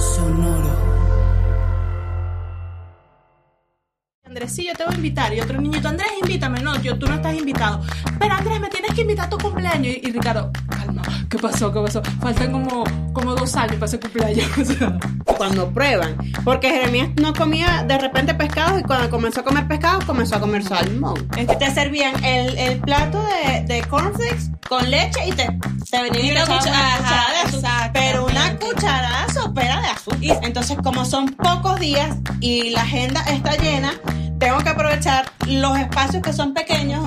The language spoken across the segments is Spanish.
Sonoro. Andrés, sí, yo te voy a invitar. Y otro niñito, Andrés, invítame. No, yo, tú no estás invitado. Pero Andrés, me tienes que invitar a tu cumpleaños. Y, y Ricardo, calma, ¿qué pasó? ¿Qué pasó? Faltan como, como dos años para ese cumpleaños. Cuando prueban. Porque Jeremías no comía de repente pescado y cuando comenzó a comer pescado comenzó a comer salmón. Es que te servían el, el plato de, de cornflakes con leche y te, te venían Y una cuchara- cucharada de azúcar. Pero una cucharada sopera de azúcar. Y entonces como son pocos días y la agenda está llena, tengo que aprovechar los espacios que son pequeños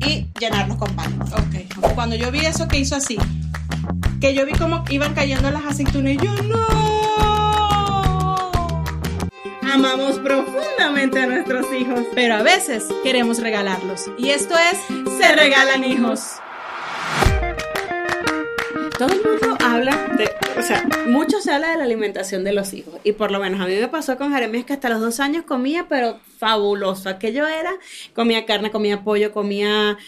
y llenarlos con pan. ok. Cuando yo vi eso que hizo así, que yo vi cómo iban cayendo las aceitunas y yo, no. Amamos profundamente a nuestros hijos, pero a veces queremos regalarlos. Y esto es Se Regalan Hijos. Todo el mundo habla de, o sea, mucho se habla de la alimentación de los hijos. Y por lo menos a mí me pasó con Jeremías que hasta los dos años comía, pero fabuloso. Aquello era, comía carne, comía pollo, comía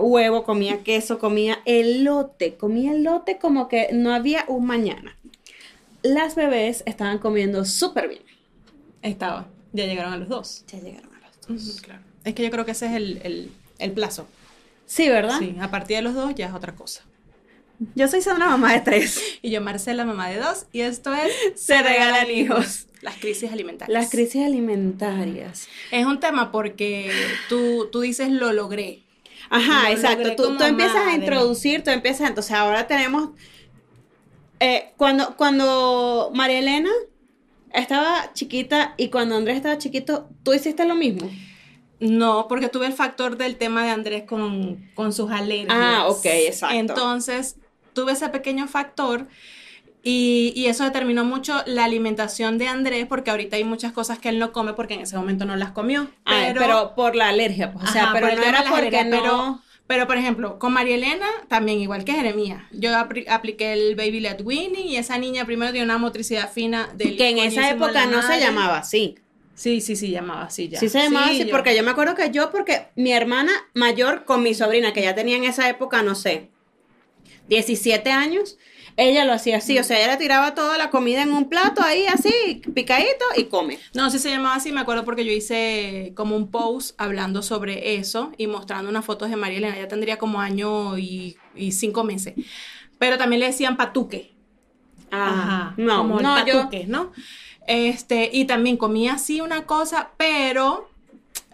huevo, comía queso, comía elote, comía elote como que no había un mañana. Las bebés estaban comiendo súper bien. Estaba, ya llegaron a los dos. Ya llegaron a los dos. claro. Es que yo creo que ese es el, el- el plazo. Sí, ¿verdad? Sí, a partir de los dos ya es otra cosa. Yo soy una mamá de tres. Y yo, Marcela, mamá de dos, y esto es Se regalan hijos. Las crisis alimentarias. Las crisis alimentarias. Es un tema porque tú, tú dices lo logré. Ajá, Lo exacto. logré Tú, tú empiezas a introducir, tú empiezas, entonces ahora tenemos, eh, cuando, cuando María Elena estaba chiquita y cuando Andrés estaba chiquito, ¿tú hiciste lo mismo? No, porque tuve el factor del tema de Andrés con, con sus alergias. Ah, ok, exacto. Entonces, tuve ese pequeño factor y, y eso determinó mucho la alimentación de Andrés, porque ahorita hay muchas cosas que él no come porque en ese momento no las comió. Ah, pero, por la alergia, pues, o sea, Ajá, pero no era porque no... Pero, pero, por ejemplo, con María Elena, también igual que Jeremías. Yo apliqué el Baby Led Winning y esa niña primero tiene una motricidad fina del que en esa época no se llamaba así. Sí, sí, sí, llamaba así ya. Sí se llamaba así, yo- porque yo me acuerdo que yo, porque mi hermana mayor con mi sobrina, que ya tenía en esa época, no sé, 17 años, ella lo hacía así, o sea, ella le tiraba toda la comida en un plato ahí así, picadito y come. No, sí se llamaba así, me acuerdo porque yo hice como un post hablando sobre eso y mostrando unas fotos de María Elena. Ella tendría como año y, y cinco meses. Pero también le decían patuque. Ajá. no, como el no, yo, patuque, ¿no? Este, y también comía así una cosa, pero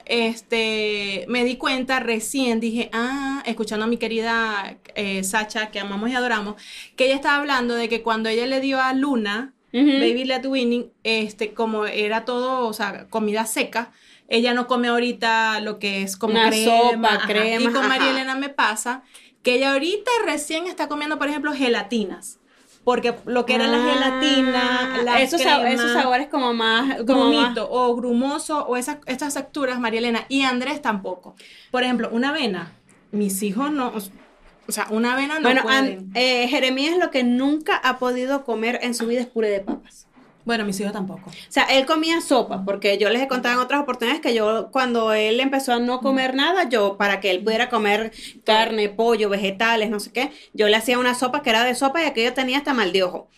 este, me di cuenta recién, dije, ah, escuchando a mi querida eh, Sacha, que amamos y adoramos, que ella estaba hablando de que cuando ella le dio a Luna. Baby Led Winning, este, como era todo, o sea, comida seca, ella no come ahorita lo que es como Una crema, sopa, ajá. crema, Y con María. Elena me pasa que ella ahorita recién está comiendo, por ejemplo, gelatinas. Porque lo que era la gelatina, la Ah, esos, sab- crema, esos sabores como más, como más- o grumoso o esas, estas texturas, María Elena y Andrés tampoco. Por ejemplo, una avena, mis hijos no, o sea, una avena no bueno, pueden. eh, Jeremías lo que nunca ha podido comer en su vida es puré de papas. Bueno, mis hijos tampoco. O sea, él comía sopa, porque yo les he contado en otras oportunidades que yo, cuando él empezó a no comer nada, yo, para que él pudiera comer carne, pollo, vegetales, no sé qué, yo le hacía una sopa que era de sopa y aquello tenía hasta mal de ojo.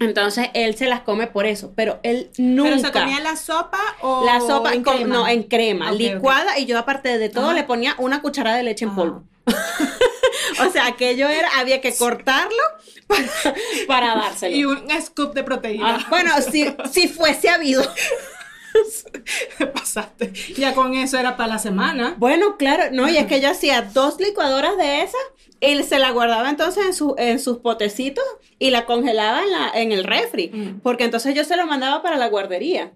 Entonces, él se las come por eso, pero él nunca... ¿Pero se comía la sopa o La sopa en crema? no, en crema, licuada, y yo aparte de todo Ajá. le ponía una cucharada de leche en polvo. o sea, aquello era, había que cortarlo para, para dárselo. Y un scoop de proteína. Ah, bueno, si, si fuese habido. Te pasaste. Ya con eso era para la semana. Bueno, claro, no, y es que yo hacía dos licuadoras de esas y se la guardaba entonces en, su, en sus potecitos y la congelaba en, la, en el refri, Mm. porque entonces yo se lo mandaba para la guardería.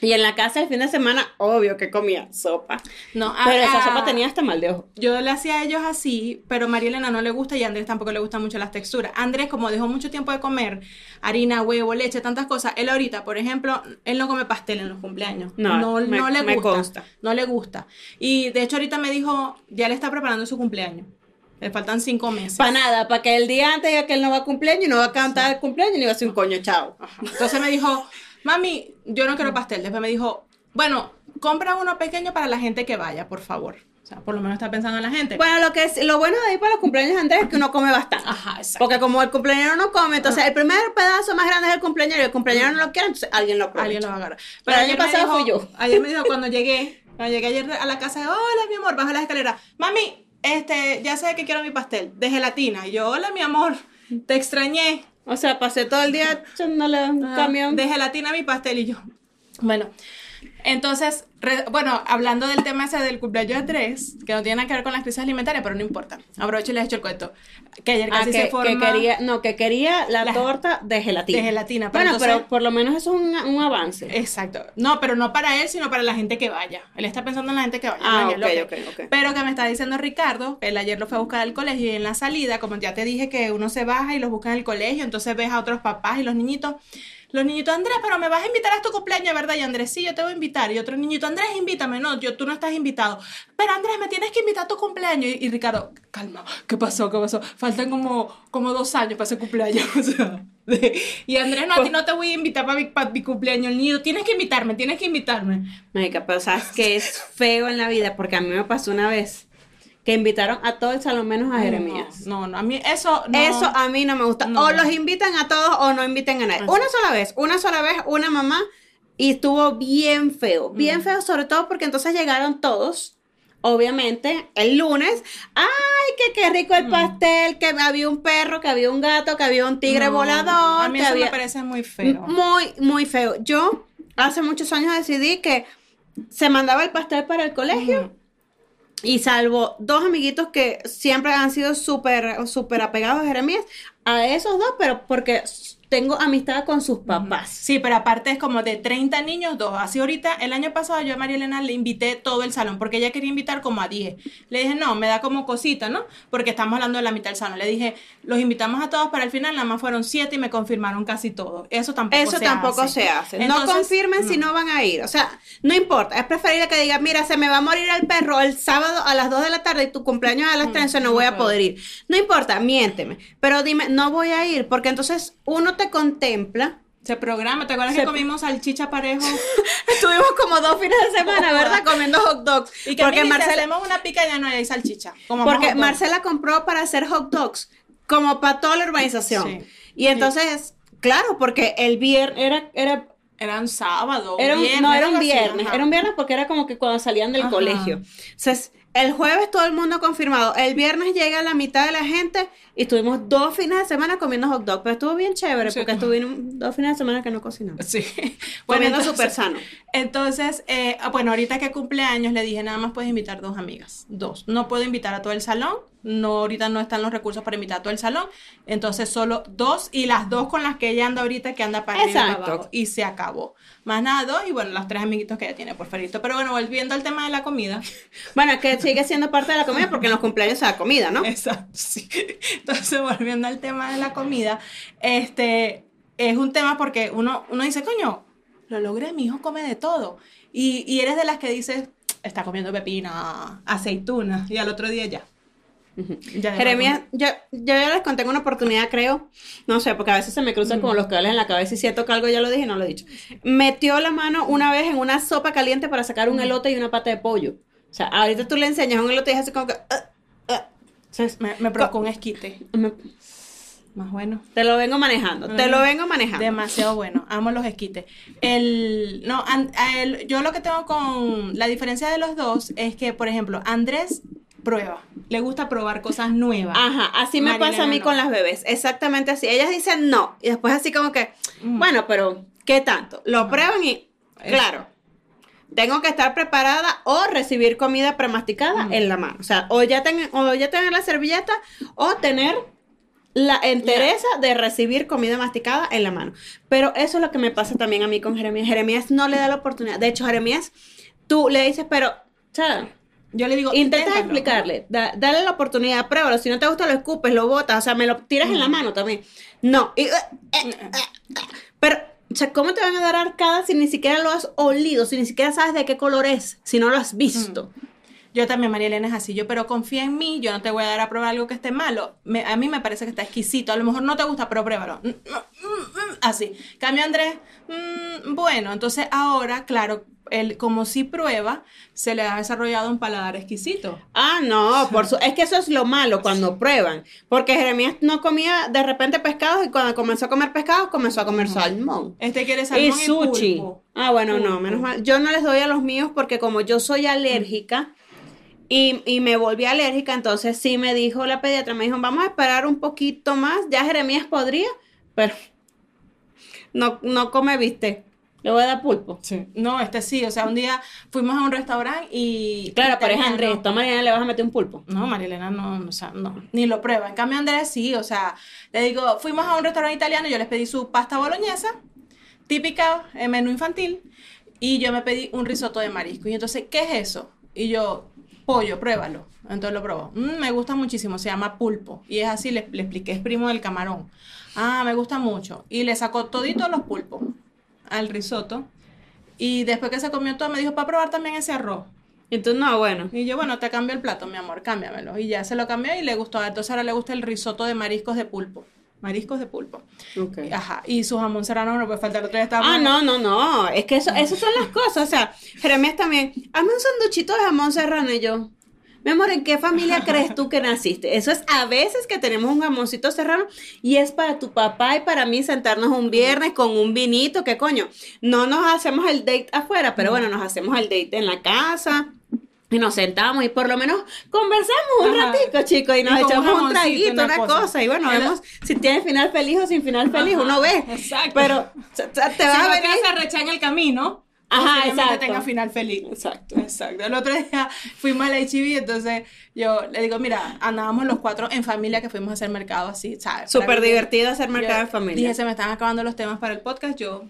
Y en la casa el fin de semana, obvio que comía sopa. No, a- Pero esa a- sopa tenía hasta mal de ojo. Yo le hacía a ellos así, pero María Elena no le gusta y a Andrés tampoco le gustan mucho las texturas. Andrés, como dejó mucho tiempo de comer harina, huevo, leche, tantas cosas, él ahorita, por ejemplo, él no come pastel en los cumpleaños. No, no, me- no le me gusta. consta. No le gusta. Y de hecho ahorita me dijo, ya le está preparando su cumpleaños. Le faltan cinco meses. Para nada, para que el día antes diga que él no va a cumpleaños y no va a cantar el cumpleaños ni va a hacer un coño, chao. Entonces me dijo, mami, yo no quiero pastel. Después me dijo, bueno, compra uno pequeño para la gente que vaya, por favor. O sea, por lo menos está pensando en la gente. Bueno, lo que es, lo bueno de ir para los cumpleaños de Andrés es que uno come bastante. Ajá, exacto. Porque como el cumpleañero no come, entonces el primer pedazo más grande es el cumpleañero y el cumpleañero no lo quiere, entonces alguien lo aprovecha. Alguien lo va a agarrar. Pero el año pasado dijo- fui yo. Ayer me dijo cuando llegué, cuando llegué ayer a la casa, hola mi amor, bajo la escalera. Mami, este, ya sé que quiero mi pastel de gelatina. Y yo, hola mi amor, te extrañé. O sea, pasé todo el día echándole un Ah, camión. De gelatina a mi pastel y yo. Bueno, entonces, re- bueno, hablando del tema ese del cumpleaños de tres, que no tiene nada que ver con las crisis alimentarias, pero no importa. Aprovecho y les echo el cuento. Que ayer Ah, casi que, se que forma quería, no, que quería la, La- torta de gelatina. de gelatina. pero Bueno, entonces- pero por lo menos eso es un, un avance. Exacto. No, pero no para él, sino para la gente que vaya. Él está pensando en la gente que vaya. Ah, Daniel ok, López. ok, ok. Pero que me está diciendo Ricardo, él ayer lo fue a buscar al colegio y en la salida, como ya te dije que uno se baja y los busca en el colegio, entonces ves a otros papás y los niñitos. Los niñitos, Andrés, pero me vas a invitar a tu cumpleaños, ¿verdad? Y Andrés, sí, yo te voy a invitar. Y otro niñito, Andrés, invítame. No, yo, tú no estás invitado. Pero Andrés, me tienes que invitar a tu cumpleaños. Y, Ricardo, calma, ¿qué pasó? ¿Qué pasó? Faltan como, como dos años para ese cumpleaños. Y Andrés, no, a ti no te voy a invitar para mi, para mi cumpleaños. El niño, tienes que invitarme, tienes que invitarme. Marica, pero sabes que es feo en la vida, porque a mí me pasó una vez que invitaron a todo el salón menos a Jeremías. No, no, a mí eso no. Eso a mí no me gusta. No. O los invitan a todos o no inviten a nadie. Así. Una sola vez, una sola vez, una mamá y estuvo bien feo. Bien feo, sobre todo porque entonces llegaron todos. Obviamente, el lunes, ay, que qué rico el pastel, que había un perro, que había un gato, que había un tigre No, volador, A mí eso había me parece muy feo. muy, muy feo. Yo hace muchos años decidí que se mandaba el pastel para el colegio. Y salvo dos amiguitos que siempre han sido súper, súper apegados a Jeremías, a esos dos, pero porque tengo amistad con sus papás. Sí, pero aparte es como de 30 niños, dos. Así ahorita, el año pasado yo a María Elena le invité todo el salón, porque ella quería invitar como a 10. Le dije, no, me da como cosita, ¿no? Porque estamos hablando de la mitad del salón. Le dije, los invitamos a todos, pero al final nada más fueron 7 y me confirmaron casi todo. Eso tampoco Eso se tampoco hace. se hace. no confirmen si no van a ir. O sea, no importa. Es preferible que digan, mira, se me va a morir el perro el sábado a las 2 de la tarde y tu cumpleaños a las 3, entonces no no voy a poder ir. No importa, miénteme. Pero dime, no voy a ir, porque entonces uno te contempla. Se programa. ¿Te acuerdas Se- que comimos salchicha parejo? Estuvimos como dos fines de semana, ¿verdad? Comiendo hot dogs. Y que porque Marcela, una pica ya no hay salchicha. Como porque. Marcela compró para hacer hot dogs, como para toda la urbanización. Sí. Y entonces, claro, porque el viernes era, era Era un sábado. Era un, viernes, no, era un viernes, ajá. era un viernes porque era como que cuando salían del Ajá. colegio. Entonces, el jueves todo el mundo confirmado. El viernes llega la mitad de la gente y estuvimos dos fines de semana comiendo hot dog. Pero estuvo bien chévere Sí. porque estuvimos dos fines de semana que no cocinamos. Sí. Comiendo súper sano. Entonces, eh, ah, bueno, ahorita que cumpleaños le dije, nada más puedes invitar dos amigas, dos. No puedo invitar a todo el salón, no, ahorita no están los recursos para invitar a todo el salón, entonces solo dos y las dos con las que ella anda ahorita que anda para arriba Exacto. abajo. Y se acabó. Más nada, dos y bueno, los tres amiguitos que ella tiene por ferito. Pero bueno, volviendo al tema de la comida. Bueno, que sigue siendo parte de la comida porque en los cumpleaños se da comida, ¿no? Exacto, sí. Entonces, volviendo al tema de la comida, este es un tema porque uno, uno dice, coño, lo logré, mi hijo come de todo. Y, y eres de las que dices, está comiendo pepina, aceituna, y al otro día ya. Ya dejó de Jeremías, yo, yo ya les conté en una oportunidad, creo, no sé, porque a veces se me cruzan como los cables en la cabeza y siento que algo ya lo dije y no lo he dicho. Metió la mano una vez en una sopa caliente para sacar un elote y una pata de pollo. O sea, ahorita tú le enseñas un elote y es así como que... Entonces, Me, me provocó un esquite. me- Más bueno. te lo vengo manejando, te lo vengo manejando. Demasiado bueno, amo los esquites. El, no, an- yo lo que tengo con la diferencia de los dos es que, por ejemplo, Andrés prueba, le gusta probar cosas nuevas. Ajá, así me Marilena pasa a mí no. con las bebés, exactamente así. Ellas dicen no, y después así como que, Mm. bueno, pero ¿qué tanto? Lo prueban y, claro, tengo que estar preparada o recibir comida premasticada en la mano. O sea, o ya, ten- o ya tener la servilleta o tener la entereza de recibir comida masticada en la mano. Pero eso es lo que me pasa también a mí con Jeremías. Jeremías no le da la oportunidad. De hecho, Jeremías, tú le dices, pero, o sea, Yo le digo, Intenta explicarle, da- dale la oportunidad, pruébalo. Si no te gusta, lo escupes, lo botas, o sea, me lo tiras en la mano también. No. y, eh, eh, eh. pero, o sea, ¿cómo te van a dar arcadas si ni siquiera lo has olido, si ni siquiera sabes de qué color es, si no lo has visto? Yo también, María Elena, es así. Yo, pero confía en mí, yo no te voy a dar a probar algo que esté malo. A mí me parece que está exquisito. A lo mejor no te gusta, pero pruébalo. Mm, mm, mm, mm, Así. Cambio Andrés, mm, bueno, entonces ahora, claro, él como si prueba, se le ha desarrollado un paladar exquisito. Ah, no, por su es que eso es lo malo cuando prueban. Porque Jeremías no comía de repente pescados y cuando comenzó a comer pescados, comenzó a comer salmón. Este quiere salmón y, sushi. pulpo. Ah, bueno, no, menos mal. Yo no les doy a los míos porque como yo soy alérgica y, y me volví alérgica, entonces sí me dijo la pediatra, me dijo, vamos a esperar un poquito más. Ya Jeremías podría, pero no, no come, viste. Le voy a dar pulpo. No, este sí, o sea, un día fuimos a un restaurante y... Claro, pero es. Andrés, tú a le vas a meter un pulpo. No, María Elena no, no, o sea, no, ni lo prueba. En cambio, Andrés sí, o sea, le digo, fuimos a un restaurante italiano, yo les pedí su pasta boloñesa, típica, eh, menú infantil, y yo me pedí un risotto de marisco. Y entonces, ¿qué es eso? Y yo, pollo, pruébalo. Entonces lo probó. "Mm, me gusta muchísimo, se llama pulpo. Y es así, le, le expliqué, es primo del camarón. Ah, me gusta mucho. Y le sacó toditos los pulpos al risotto. Y después que se comió todo, me dijo, para probar también ese arroz. Entonces, no, bueno. Y yo, bueno, te cambio el plato, mi amor, cámbiamelo. Y ya se lo cambié y le gustó. Entonces ahora le gusta el risotto de mariscos de pulpo. Mariscos de pulpo. Ok. Ajá. Y su jamón serrano no puede faltar. El otro día estaba. Ah, no, no, no. Es que eso, esas son las cosas. O sea, Jeremías también. Hazme un sanduchito de jamón serrano y yo. Mi amor, ¿en qué familia crees tú que naciste? Eso es a veces que tenemos un jamoncito serrano y es para tu papá y para mí sentarnos un viernes con un vinito, ¿qué coño? No nos hacemos el date afuera, pero bueno, nos hacemos el date en la casa. Y nos sentamos y por lo menos conversamos un Ajá. ratico, chicos, y nos Y echamos un traguito, una una cosa. cosa. Y bueno, Era- vemos si tiene final feliz o sin final feliz, uno ve. Exacto. Pero te vas Si a venir. rechar en el camino, Ajá, exacto. tenga final feliz. Exacto. Exacto. El otro día fuimos al HB, entonces yo le digo, mira, andábamos los cuatro en familia que fuimos a hacer mercado así, ¿sabes? Súper divertido hacer mercado en familia. Dije, se me están acabando los temas para el podcast, yo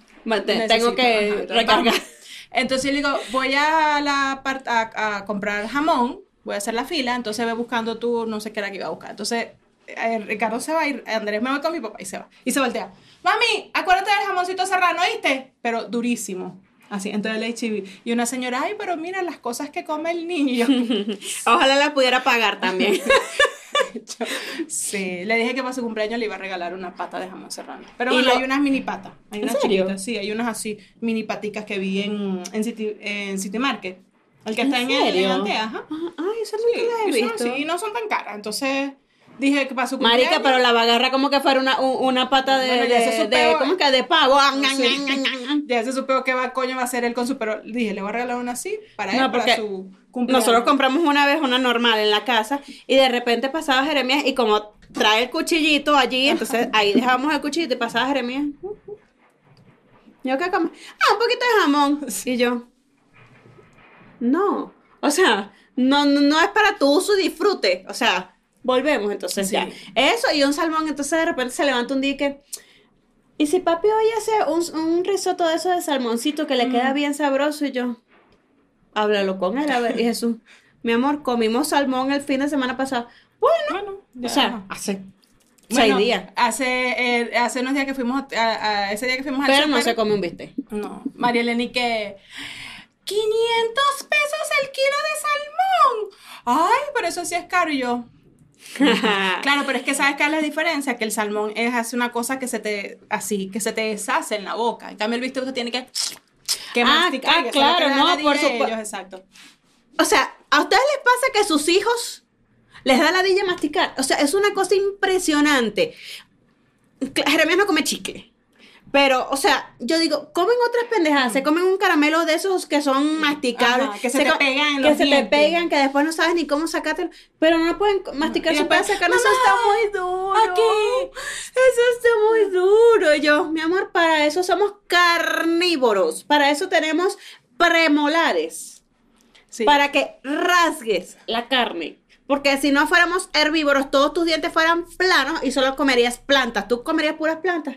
tengo que ajá, recargar. Entonces le digo, voy a la a, a comprar jamón, voy a hacer la fila, entonces ve buscando tú, no sé qué era que iba a buscar. Entonces eh, Ricardo se va y Andrés me voy con mi papá y se va. Y se voltea. Mami, acuérdate del jamoncito serrano, ¿oíste? Pero durísimo. Así, entonces el HB. Y una señora, ay, pero mira las cosas que come el niño. Ojalá la pudiera pagar también. yo, sí, le dije que para su cumpleaños le iba a regalar una pata de jamón serrano. Pero ¿Y bueno, lo- hay unas mini patas. Hay ¿En unas chiquitas, sí, hay unas así, mini paticas que vi en, en, City, en City Market. El que ¿En está en, el? Antea, ajá. Ay, eso Sí, nunca he visto. así, y no son tan caras. Entonces dije que para su cumpleaños. Marica, pero la va a agarrar como que fuera una, un- una pata de, Bueno, de, de- ¿cómo que? De pavo. Ah, Sí. Ya se supo que va, coño va a ser él con su, pero dije, le voy a regalar una así para él, No, para su cumpleaños. Nosotros compramos una vez una normal en la casa y de repente pasaba Jeremías y como trae el cuchillito allí, entonces ahí dejábamos el cuchillito y pasaba Jeremías. Yo qué como, ah, un poquito de jamón. Y yo, no, o sea, no, no, no es para tu uso y disfrute, o sea, volvemos entonces Sí. ya. Eso y un salmón, entonces de repente se levanta un día y que, ¿y si papi hoy hace un, un risotto de eso de salmoncito que le queda bien sabroso? Y yo, háblalo con él, a ver, y Jesús, mi amor, comimos salmón el fin de semana pasado. Bueno, Bueno, ya. o sea, hace Bueno, seis días. Hace, eh, hace unos días que fuimos, a, a- ese día que fuimos al Pero no se come un bistec. No, María Elena y que 500 pesos el kilo de salmón. Ay, pero eso sí es caro y yo. Claro, pero es que sabes cuál es la diferencia, que el salmón es así una cosa que se te así, que se te deshace en la boca. En cambio el bistec usted tiene que que Ah, masticar, ah, que claro, que no, por supuesto. exacto. O sea, ¿a ustedes les pasa que sus hijos les da la dilla masticar? O sea, es una cosa impresionante. Jeremías no come chicle. Pero, o sea, yo digo, comen otras pendejadas, se comen un caramelo de esos que son masticables, Ajá, que se te pegan en que se te pegan, que después no sabes ni cómo sacártelo, pero no pueden masticar su de carne, eso "Mamá, está muy duro. aquí". Eso está muy duro. Y yo, mi amor, para eso somos carnívoros, para eso tenemos premolares Sí. para que rasgues la carne Porque si no fuéramos herbívoros, todos tus dientes fueran planos y solo comerías plantas. ¿Tú comerías puras plantas?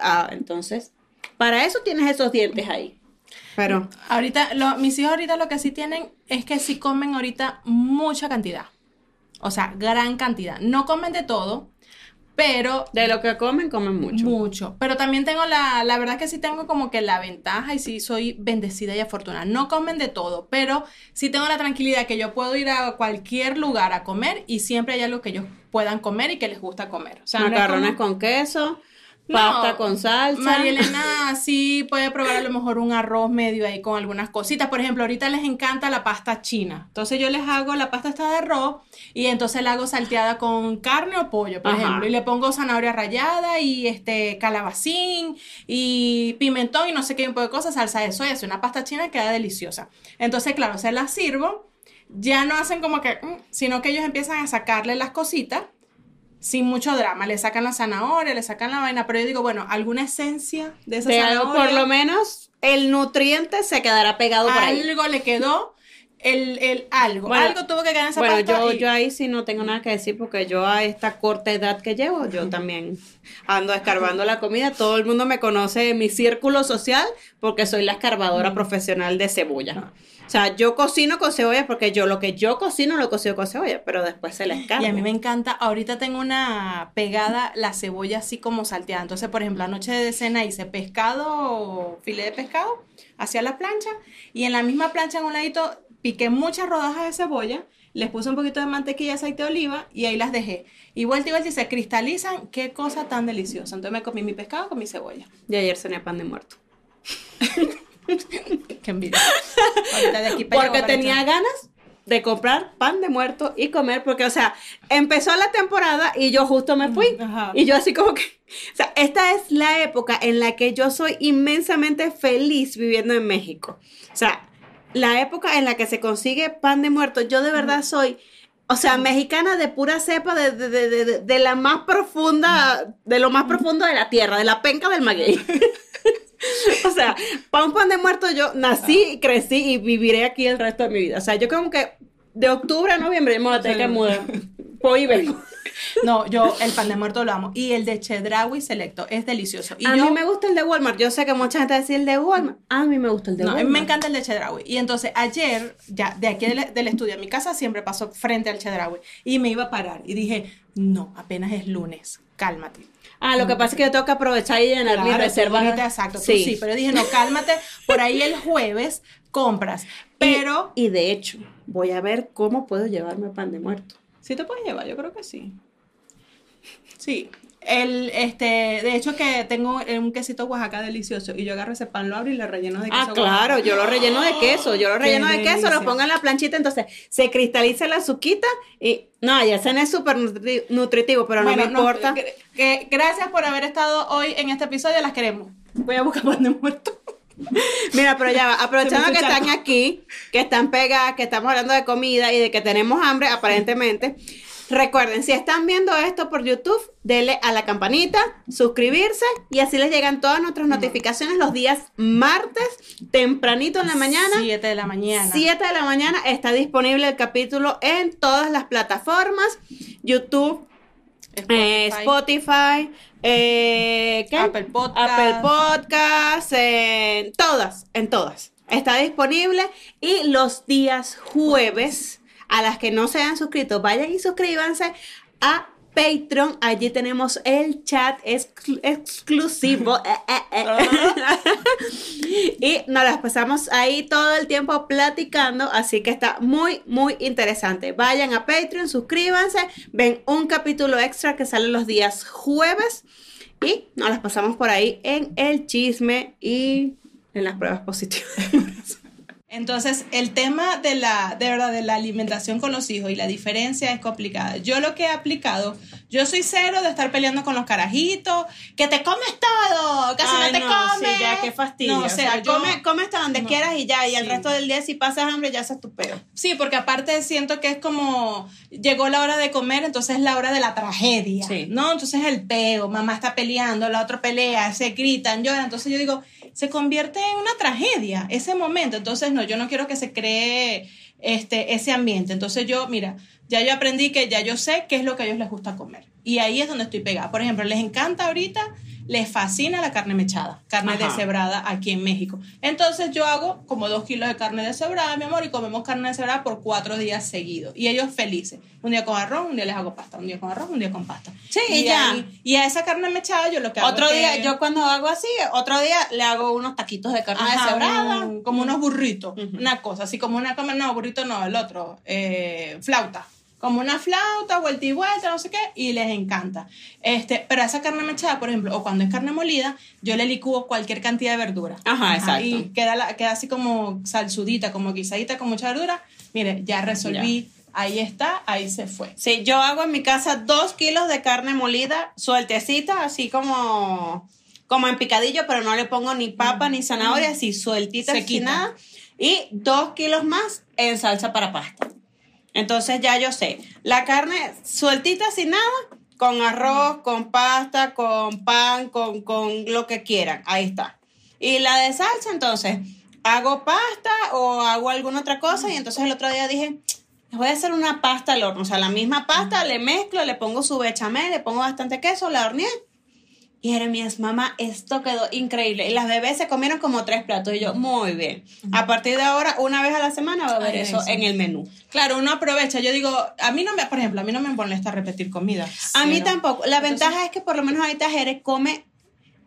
Ah, entonces, para eso tienes esos dientes ahí. Pero, Ahorita, lo- mis hijos ahorita lo que sí tienen es que sí comen ahorita mucha cantidad. O sea, gran cantidad. No comen de todo, pero de lo que comen, comen mucho. mucho. Pero también tengo la, la verdad que sí tengo como que la ventaja y sí soy bendecida y afortunada. No comen de todo, pero sí tengo la tranquilidad que yo puedo ir a cualquier lugar a comer y siempre hay algo que ellos puedan comer y que les gusta comer. O sea, no es Macarrones como- con queso, No, pasta con salsa. María Elena sí puede probar a lo mejor un arroz medio ahí con algunas cositas. Por ejemplo, ahorita les encanta la pasta china. Entonces yo les hago la pasta esta de arroz y entonces la hago salteada con carne o pollo, por Ajá. ejemplo. Y le pongo zanahoria rallada y este calabacín y pimentón y no sé qué un poco de cosas, salsa de soya. Es una pasta china que queda deliciosa. Entonces, claro, se la sirvo. Ya no hacen como que, mm, sino que ellos empiezan a sacarle las cositas sin mucho drama. Le sacan la zanahoria, le sacan la vaina, pero yo digo, bueno, alguna esencia de esa De algo, zanahoria. por lo menos el nutriente se quedará pegado por ahí. algo le quedó, el, el algo. Bueno, algo tuvo que quedar en esa Bueno, pasta yo, y- yo ahí sí no tengo nada que decir porque yo a esta corta edad que llevo, yo también ando escarbando la comida. Todo el mundo me conoce en mi círculo social porque soy la escarbadora profesional de cebolla. O sea, yo cocino con cebolla porque yo lo que yo cocino lo cocino con cebolla, pero después se la escarbo. Y a mí me encanta, ahorita tengo una pegada la cebolla así como salteada. Entonces, por ejemplo, anoche de cena hice pescado, filé de pescado, hacia la plancha y en la misma plancha en un ladito piqué muchas rodajas de cebolla, les puse un poquito de mantequilla y aceite de oliva y ahí las dejé. Y vuelta y vuelta y se cristalizan, qué cosa tan deliciosa. Entonces me comí mi pescado con mi cebolla. Y ayer cené pan de muerto. Qué envidia. Ahorita de aquí para Porque para tenía echar. ganas de comprar pan de muerto y comer, porque, o sea, empezó la temporada y yo justo me fui. Ajá. Y yo así como que, o sea, esta es la época en la que yo soy inmensamente feliz viviendo en México. O sea, la época en la que se consigue pan de muerto, yo de verdad soy, o sea, mexicana de pura cepa, de, de- de- de la más profunda, de lo más profundo de la tierra, de la penca del maguey. O sea, para un pan de muerto yo nací, crecí y viviré aquí el resto de mi vida. O sea, yo como que de octubre a noviembre yo me voy a tener que mudar. Voy y vengo. No, yo el pan de muerto lo amo. Y el de Chedraui Selecto es delicioso. Y a yo, mí me gusta el de Walmart. Yo sé que mucha gente dice el de Walmart. A mí me gusta el de no, Walmart. me encanta el de Chedraui. Y entonces ayer, ya de aquí del, del estudio a mi casa, siempre paso frente al Chedraui. Y me iba a parar. Y dije, no, apenas es lunes, cálmate. Ah, lo que pasa es que yo tengo que aprovechar y llenar Claro, tú reservas. dijiste, exacto, tú sí. sí. Pero dije, no, cálmate. Por ahí el jueves compras. Pero, Y, y de hecho, voy a ver cómo puedo llevarme pan de muerto. ¿sí te puedes llevar? Yo creo que sí. Sí. El, este, de hecho que tengo un quesito Oaxaca delicioso y yo agarro ese pan, lo abro y le relleno de queso Ah, claro, Oaxaca. yo lo relleno de queso, yo lo relleno de queso, lo pongo en la planchita, entonces se cristaliza la azuquita y no, ya ese no es súper nutri- nutritivo, pero no me importa. que- que gracias por haber estado hoy en este episodio, las queremos. Voy a buscar pan de muerto. Mira, pero ya va, aprovechando que están aquí, que están pegadas, que estamos hablando de comida y de que tenemos hambre, aparentemente. Recuerden, si están viendo esto por YouTube, denle a la campanita, suscribirse y así les llegan todas nuestras notificaciones los días martes, tempranito en la mañana. 7 de la mañana. 7 de la mañana está disponible el capítulo en todas las plataformas, YouTube, eh, Spotify, eh, ¿qué? Apple Podcast. Apple Podcast, en todas, en todas. Está disponible y los días jueves, a las que no se han suscrito, vayan y suscríbanse a Patreon. Allí tenemos el chat exclu- exclusivo. eh, eh, eh. y nos las pasamos ahí todo el tiempo platicando, así que está muy, muy interesante. Vayan a Patreon, suscríbanse, ven un capítulo extra que sale los días jueves y nos las pasamos por ahí en el chisme y en las pruebas positivas. Entonces, el tema de la, de verdad, de la alimentación con los hijos y la diferencia es complicada. Yo lo que he aplicado, yo soy cero de estar peleando con los carajitos, que te comes todo, casi Ay, no te no, comes. sí, ya, qué fastidio. No, o sea, yo- come, come hasta donde No. quieras y ya, y el resto del día si pasas hambre ya se tu peo. Sí, porque aparte siento que es como llegó la hora de comer, entonces es la hora de la tragedia, Sí. ¿no? Entonces el peo, mamá está peleando, la otra pelea, se gritan, lloran, entonces yo digo, se convierte en una tragedia ese momento, entonces no, yo no quiero que se cree este, ese ambiente. Entonces yo, mira, ya yo aprendí que ya yo sé qué es lo que a ellos les gusta comer. Y ahí es donde estoy pegada. Por ejemplo, les encanta ahorita les fascina la carne mechada, carne Ajá. deshebrada aquí en México. Entonces yo hago como dos kilos de carne deshebrada, mi amor, y comemos carne deshebrada por cuatro días seguidos. Y ellos felices. Un día con arroz, un día les hago pasta, un día con arroz, un día con pasta. Sí, y ya. ahí- y a esa carne mechada yo lo que hago Otro es día, que- yo cuando hago así, otro día le hago unos taquitos de carne Ajá, deshebrada. un- como unos burritos, una cosa, así como una no, burrito no, el otro, eh, flauta, como una flauta, vuelta y vuelta, no sé qué, y les encanta. Este, pero esa carne mechada, por ejemplo, o cuando es carne molida, yo le licúo cualquier cantidad de verdura. Ajá, exacto. Y queda, la- queda así como salsudita, como guisadita, con mucha verdura. Mire, ya resolví, ahí está, ahí se fue. Sí, yo hago en mi casa dos kilos de carne molida, sueltecita, así como, como en picadillo, pero no le pongo ni papa ni zanahoria, así sueltita, sin nada. Y dos kilos más en salsa para pasta. Entonces ya yo sé, la carne sueltita sin nada, con arroz, con pasta, con pan, con, con lo que quieran, ahí está. Y la de salsa, entonces, hago pasta o hago alguna otra cosa y entonces el otro día dije, voy a hacer una pasta al horno, o sea, la misma pasta, le mezclo, le pongo su bechamel, le pongo bastante queso, la horneé. Y Jeremías, mamá, esto quedó increíble. Y las bebés se comieron como tres platos. Y yo, muy bien. A partir de ahora, una vez a la semana va a haber Ay, eso en el menú. Claro, uno aprovecha. Yo digo, a mí no me, por ejemplo, a mí no me molesta repetir comida. A mí tampoco. La Entonces- ventaja es que por lo menos ahorita Jerez come,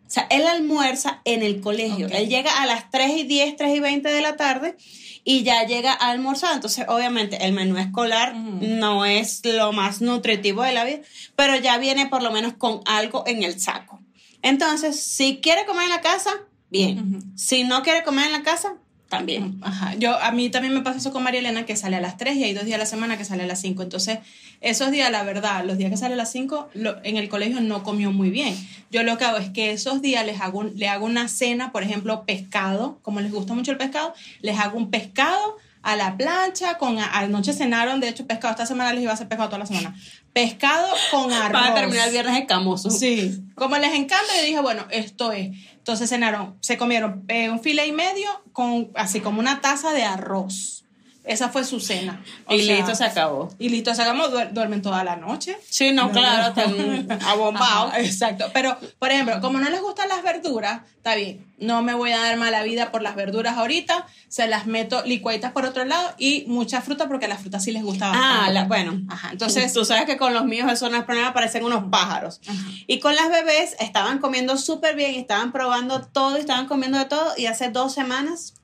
o sea, él almuerza en el colegio. Él llega a las 3 y 10, 3 y 20 de la tarde y ya llega a almorzar. Entonces, obviamente, el menú escolar no es lo más nutritivo de la vida, pero ya viene por lo menos con algo en el saco. Entonces, si quiere comer en la casa, bien. Si no quiere comer en la casa, también. Ajá. Yo, a mí también me pasa eso con María Elena, que sale a las 3 y hay dos días a la semana que sale a las 5. Entonces, esos días, la verdad, los días que sale a las 5, lo- en el colegio no comió muy bien. Yo lo que hago es que esos días les hago, le hago una cena, por ejemplo, pescado, como les gusta mucho el pescado, les hago un pescado a la plancha, con anoche cenaron, de hecho, pescado, esta semana les iba a hacer pescado toda la semana. Pescado con arroz. Para terminar el viernes escamoso. Sí, como les encanta, yo dije, bueno, esto es. Entonces cenaron, se comieron eh, un file y medio con así como una taza de arroz. Esa fue su cena. O Y sea, listo, se acabó. Y listo, sacamos, duer- duermen toda la noche. Sí, no, claro, están abombados. Exacto. Pero, por ejemplo, como no les gustan las verduras, está bien. No me voy a dar mala vida por las verduras ahorita. Se las meto licuaditas por otro lado y mucha fruta porque las frutas sí les gusta bastante. Ah, la- bueno. Ajá, entonces- tú sabes que con los míos eso no es problema, parecen unos pájaros. Y con las bebés estaban comiendo súper bien, estaban probando todo, y estaban comiendo de todo, y hace dos semanas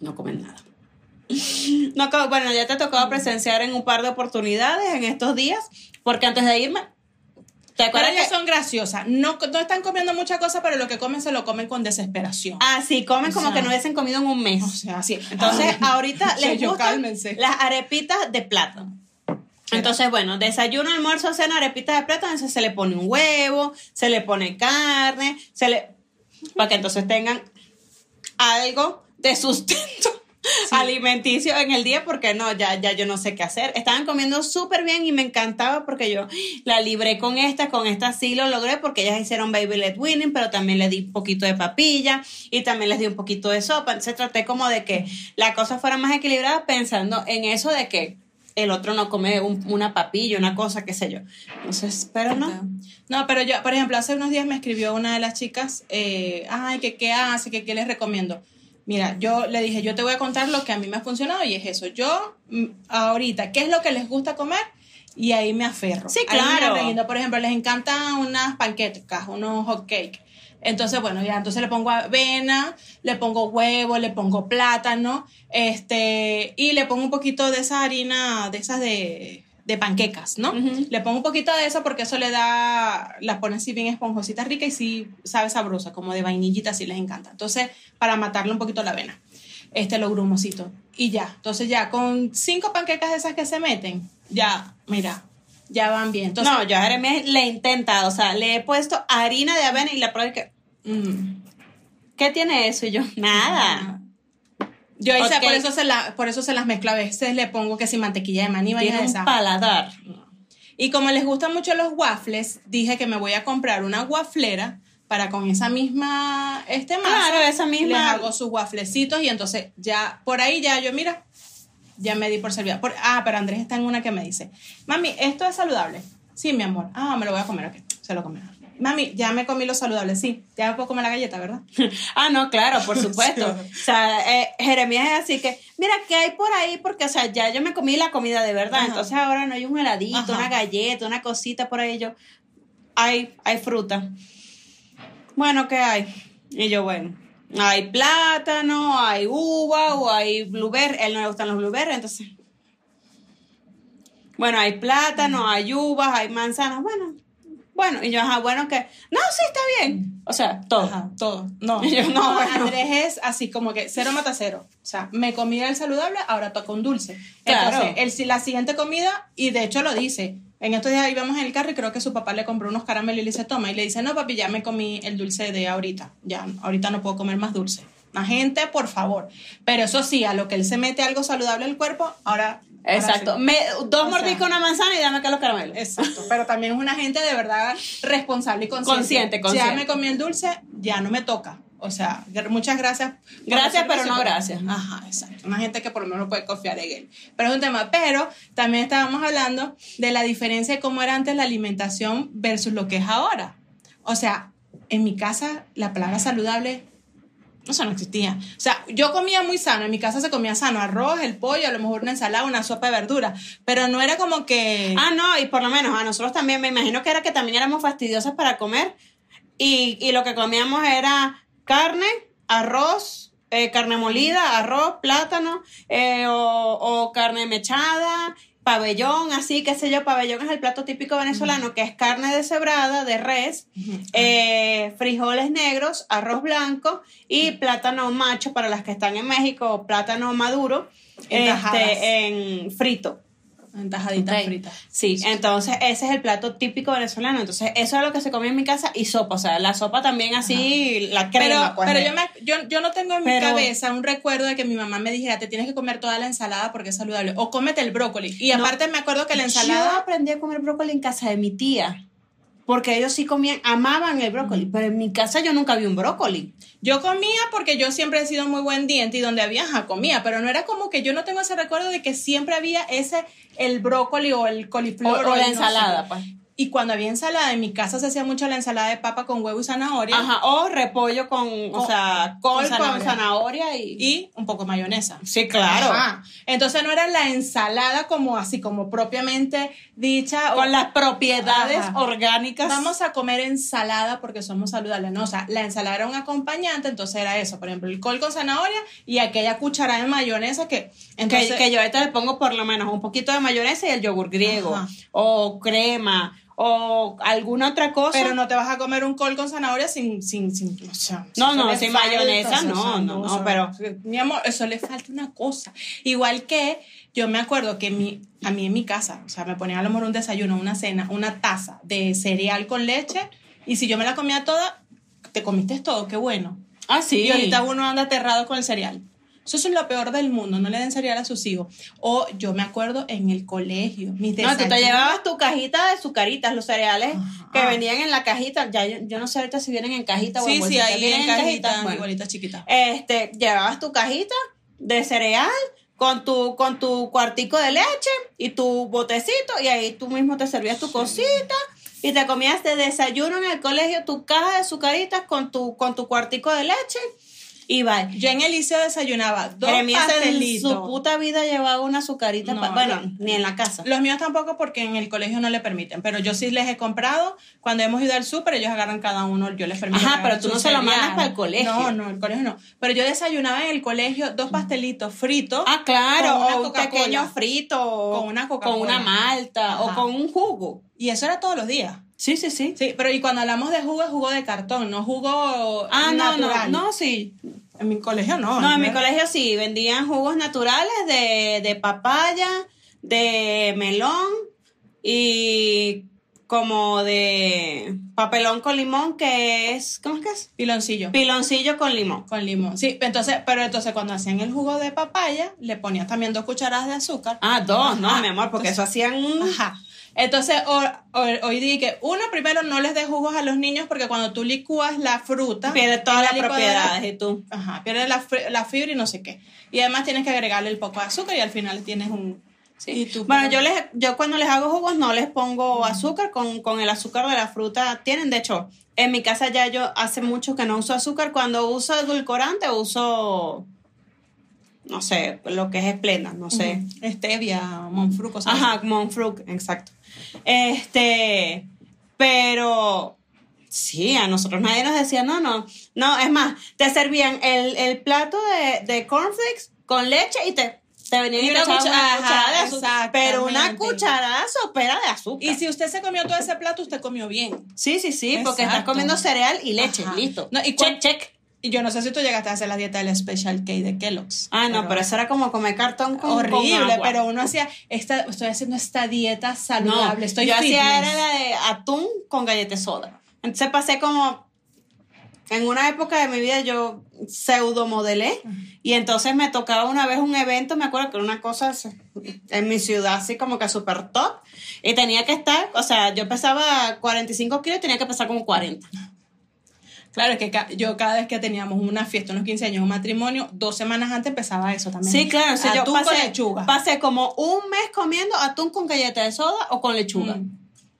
no comen nada. No, bueno, ya te ha tocado presenciar en un par de oportunidades en estos días, porque antes de irme, ¿te Pero acuerdas ellas que- son graciosas. No, no están comiendo mucha cosa, pero lo que comen se lo comen con desesperación. Ah, sí, comen O como sea, que no hubiesen comido en un mes. O sea. Entonces, ahorita les yo, gustan cálmense. las arepitas de plátano. Entonces, bueno, desayuno, almuerzo, cena, arepitas de plátano, entonces se le pone un huevo, se le pone carne, se le... para que entonces tengan algo de sustento alimenticio en el día, porque no, ya, ya yo no sé qué hacer. Estaban comiendo súper bien y me encantaba porque yo la libré con esta, con esta sí lo logré porque ellas hicieron baby led winning, pero también le di un poquito de papilla y también les di un poquito de sopa. Entonces traté como de que la cosa fuera más equilibrada pensando en eso de que el otro no come un- una papilla, una cosa, qué sé yo. Entonces, pero no. No, pero yo, por ejemplo, hace unos días me escribió una de las chicas, eh, ay, que qué hace, que qué les recomiendo. Mira, yo le dije, yo te voy a contar lo que a mí me ha funcionado y es eso. Yo, mm, ahorita, ¿qué es lo que les gusta comer? Y ahí me aferro. Sí, me claro. arreguindo. Por ejemplo, les encantan unas panquecas, unos hot cake. Entonces, bueno, ya, entonces le pongo avena, le pongo huevo, le pongo plátano, este, y le pongo un poquito de esa harina, de esas de, de panquecas, ¿no? Le pongo un poquito de eso porque eso le da, las pone así bien esponjositas, rica y sí sabe sabrosa, como de vainillita, sí les encanta. Entonces, para matarle un poquito la avena, este, lo grumosito. Y ya, entonces ya, con cinco panquecas de esas que se meten, ya, mira, ya van bien. Entonces, no, yo a Jeremías le he intentado, o sea, le he puesto harina de avena y la prueba que, mm, ¿qué tiene eso? Y yo, nada. Yo Ok. por, eso se la, por eso se las mezclo a veces, le pongo que si mantequilla de maní, vaina de paladar. Y como les gustan mucho los waffles, dije que me voy a comprar una waflera para con esa misma este masa. Claro, esa misma- Les hago sus waflecitos y entonces ya por ahí ya yo mira ya me di por servida. Por- ah, pero Andrés está en una que me dice, mami, ¿esto es saludable? Sí, mi amor. Ah, me lo voy a comer, ok. Se lo comerá. Mami, ya me comí lo saludable, sí. Ya me puedo comer la galleta, ¿verdad? Ah, no, claro, por supuesto. O sea, eh, Jeremías es así que, mira, ¿qué hay por ahí? Porque, o sea, ya yo me comí la comida de verdad. Ajá. Entonces ahora no hay un heladito, Ajá. una galleta, una cosita por ahí. Yo, hay, hay fruta. Bueno, ¿qué hay? Y yo, bueno, hay plátano, hay uva o hay blueberry. Él no le gustan los blueberry, entonces. Bueno, hay plátano, hay uvas, hay manzanas. Bueno, bueno. Y yo, ajá, bueno, que. No, sí, está bien. O sea, todo. Ajá, todo. No, Yo, no, no, bueno. Andrés es así como que cero mata cero. O sea, me comí el saludable, ahora toca un dulce. Claro. Entonces, el, la siguiente comida, y de hecho lo dice. En estos días íbamos en el carro y creo que su papá le compró unos caramelos y le dice, toma. Y le dice, no, papi, ya me comí el dulce de ahorita. Ya, ahorita no puedo comer más dulce. La gente, por favor. Pero eso sí, a lo que él se mete algo saludable al cuerpo, ahora. ahora Exacto. sí. Me, dos mordiscos, una manzana y dame acá los caramelos. Exacto, pero también es una gente de verdad responsable y consciente. Consciente, consciente. Ya me comí el dulce, ya no me toca. O sea, muchas gracias. Gracias, pero no gracias. Ajá, exacto. Una gente que por lo menos puede confiar en él. Pero es un tema. Pero también estábamos hablando de la diferencia de cómo era antes la alimentación versus lo que es ahora. O sea, en mi casa la palabra saludable eso no existía. O sea, yo comía muy sano. En mi casa se comía sano. Arroz, el pollo, a lo mejor una ensalada, una sopa de verdura. Pero no era como que... Ah, no, y por lo menos a nosotros también, me imagino que era que también éramos fastidiosas para comer. Y, y lo que comíamos era carne, arroz, eh, carne molida, arroz, plátano, eh, o, o carne mechada, pabellón, así, qué sé yo, pabellón es el plato típico venezolano, que es carne deshebrada de res, eh, frijoles negros, arroz blanco y plátano macho para las que están en México, plátano maduro, En este, en frito. Tajaditas Ok. fritas. Sí, entonces ese es el plato típico venezolano. Entonces, eso es lo que se comía en mi casa y sopa. O sea, la sopa también así, la crema. Pero, pues, pero yo, me, yo, yo no tengo en mi cabeza un recuerdo de que mi mamá me dijera, te tienes que comer toda la ensalada porque es saludable. O cómete el brócoli. Y No. aparte me acuerdo que la Yo ensalada... aprendí a comer brócoli en casa de mi tía. Porque ellos sí comían, amaban el brócoli. Pero en mi casa yo nunca vi un brócoli. Yo comía porque yo siempre he sido muy buen diente y donde había, ajá, comía. Pero no era como que yo no tengo ese recuerdo de que siempre había ese, el brócoli o el O, coliflor. o la no sé ensalada, pues. Y cuando había ensalada, en mi casa se hacía mucho la ensalada de papa con huevo y zanahoria. Ajá, o repollo con, o sea, col con con zanahoria. y... Y un poco de mayonesa. Sí, claro. Ajá. Entonces no era la ensalada como así, como propiamente dicha. o- Con las propiedades Ajá. orgánicas. Vamos a comer ensalada porque somos saludables. No, o sea, la ensalada era un acompañante, entonces era eso. Por ejemplo, el col con zanahoria y aquella cucharada de mayonesa que. Entonces, que, que yo ahorita le pongo por lo menos un poquito de mayonesa y el yogur griego. Ajá. O crema. O alguna otra cosa. Pero no te vas a comer un col con zanahoria sin. sin, sin o sea, No, no, sin mayonesa, o sea, no, no, no, pero- Mi amor, eso le falta una cosa. Igual que yo me acuerdo que mi, a mí en mi casa, o sea, me ponían a lo mejor un desayuno, una cena, una taza de cereal con leche, y si yo me la comía toda, te comiste todo, qué bueno. Ah, sí. Y ahorita uno anda aterrado con el cereal. Eso es lo peor del mundo, no le den cereal a sus hijos. O yo me acuerdo en el colegio, mis No, tú te llevabas tu cajita de sucaritas, los cereales Ajá. que venían en la cajita. Ya yo, yo no sé ahorita si vienen en cajita o en Sí, sí, bolsita. ahí Vienen en cajita, bueno. igualita chiquita. Este, llevabas tu cajita de cereal con tu, con tu cuartico de leche y tu botecito y ahí tú mismo te servías tu cosita y te comías de desayuno en el colegio tu caja de sucaritas con tu, con tu cuartico de leche y bye. Yo en el liceo desayunaba dos Jeremías en pastelitos. su puta vida llevaba una azucarita, No, bueno, no. ni en la casa. Los míos tampoco porque en el colegio no le permiten, pero yo sí les he comprado. Cuando hemos ido al súper, ellos agarran cada uno, yo les permito. Ajá, pero tú no se lo mandas para el colegio. No, no, el colegio no. Pero yo desayunaba en el colegio dos pastelitos fritos. Ah, claro, Con una o un pequeño frito, Con una con Coca-Cola. una malta, o con un jugo. Y eso era todos los días. Sí, sí, sí. Sí, pero y cuando hablamos de jugo, es jugo de cartón, no jugo Ah, no, no, natural. no, sí. En mi colegio no. No, en mi colegio sí, vendían jugos naturales de, de papaya, de melón y como de papelón con limón, que es, ¿cómo es que es? Piloncillo. Piloncillo con limón. Con limón. Sí, entonces, pero entonces cuando hacían el jugo de papaya, le ponías también dos cucharadas de azúcar. Ah, dos, no, Ajá. mi amor, porque eso hacían un... Ajá. Entonces, ho- ho- hoy dije que uno, primero, no les dé jugos a los niños porque cuando tú licúas la fruta... Pierde todas la las propiedades y tú. Ajá, pierde la, la fibra y no sé qué. Y además tienes que agregarle el poco de azúcar y al final tienes un... y tú- Bueno, yo les, yo cuando les hago jugos no les pongo azúcar, con, con el azúcar de la fruta tienen, de hecho, en mi casa ya yo hace mucho que no uso azúcar, cuando uso edulcorante uso, no sé, lo que es esplenda, no sé. Ujú. Stevia, Monfru, cosas. Ajá, Monfruc, exacto. Este, pero sí, a nosotros nadie nos decía, no, no, no, es más, te servían el, el plato de, de cornflakes con leche y te, te venían Y una una cuchara- cucharada de azúcar, pero una cucharada sopera de azúcar. Y si usted se comió todo ese plato, usted comió bien. sí, sí, sí, porque estás comiendo cereal y leche, Ajá. listo. No, y check, check. Y yo no sé si tú llegaste a hacer la dieta del Special K de Kellogg's. Ah, no, pero eso era como comer cartón con horrible, con agua. pero uno hacía, esta, estoy haciendo esta dieta No, saludable, estoy yo hacía fitness. era la de atún con galleta de soda. Entonces pasé como en una época de mi vida yo pseudo modelé y entonces me tocaba una vez un evento, me acuerdo que era una cosa en mi ciudad así como que súper top y tenía que estar, o sea, yo pesaba 45 kilos y tenía que pesar como 40. Claro, es que ca- yo cada vez que teníamos una fiesta, unos 15 años, un matrimonio, dos semanas antes empezaba eso también. Sí, claro, o sea, yo Atún con pasé, lechuga. pasé como un mes comiendo atún con galleta de soda o con lechuga. Mm.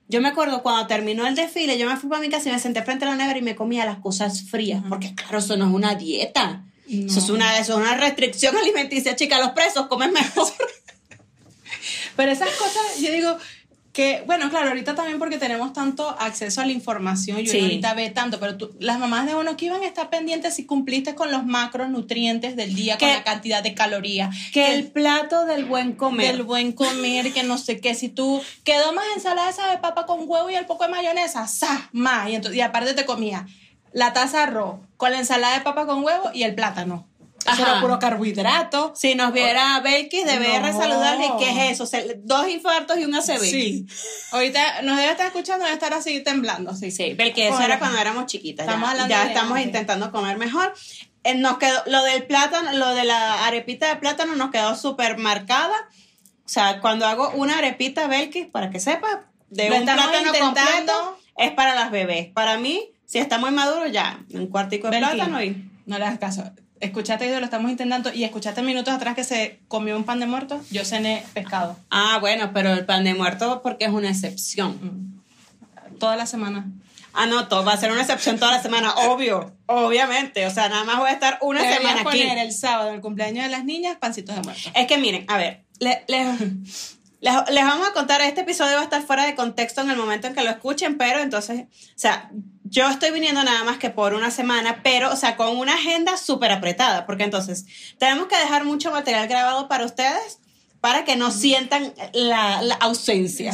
Yo me acuerdo cuando terminó el desfile, yo me fui para mi casa y me senté frente a la nevera y me comía las cosas frías, porque claro, eso no es una dieta. Eso, es una, eso es una restricción alimenticia, chica. Los presos comen mejor. Pero esas cosas, yo digo que, bueno, claro, ahorita también porque tenemos tanto acceso a la información y uno Sí. ahorita ve tanto, pero tú- las mamás de uno que iban a estar pendientes si cumpliste con los macronutrientes del día, con la cantidad de calorías, que el plato del buen comer. del buen comer, que no sé qué, si tú quedó más ensalada esa de papa con huevo y el poco de mayonesa, ¡sa! Más, y, entonces, y aparte te comía la taza de arroz con la ensalada de papa con huevo y el plátano. Eso Ajá. era puro carbohidrato. Si nos viera Belkis de BR No. Saludable, ¿qué es eso? O sea, dos infartos y un ACV. Sí. Ahorita nos debe estar escuchando, debe estar así temblando. Sí, Sí, Belkis, eso era cuando éramos chiquitas. Estamos ya ya estamos intentando comer mejor. Eh, nos quedó, lo del plátano, lo de la arepita de plátano nos quedó súper marcada. O sea, cuando hago una arepita Belkis, para que sepa, de Lo un plátano completo, es para las bebés. Para mí, si está muy maduro, ya, un cuartico de plátano y... No le hagas caso. Escuchaste y lo estamos intentando y escuchaste minutos atrás que se comió un pan de muerto. Yo cené pescado. Ah, bueno, pero el pan de muerto porque es una excepción. Mm. Toda la semana. Ah, no, todo va a ser una excepción toda la semana, obvio, obviamente. O sea, nada más voy a estar una Deberías semana aquí. poner el sábado, el cumpleaños de las niñas, pancitos de muerto. Es que miren, a ver, le- le- les, les vamos a contar, este episodio va a estar fuera de contexto en el momento en que lo escuchen, pero entonces, o sea, yo estoy viniendo nada más que por una semana, pero, o sea, con una agenda súper apretada, porque entonces tenemos que dejar mucho material grabado para ustedes para que no sientan la, la ausencia.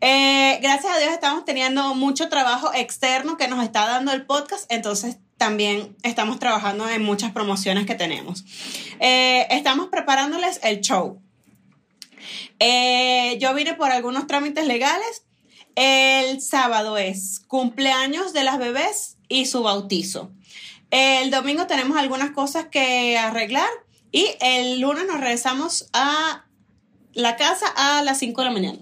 Eh, gracias a Dios estamos teniendo mucho trabajo externo que nos está dando el podcast, entonces también estamos trabajando en muchas promociones que tenemos. Eh, estamos preparándoles el show. Eh, yo vine por algunos trámites legales. El sábado es cumpleaños de las bebés y su bautizo. El domingo tenemos algunas cosas que arreglar y el lunes nos regresamos a la casa a las 5 de la mañana.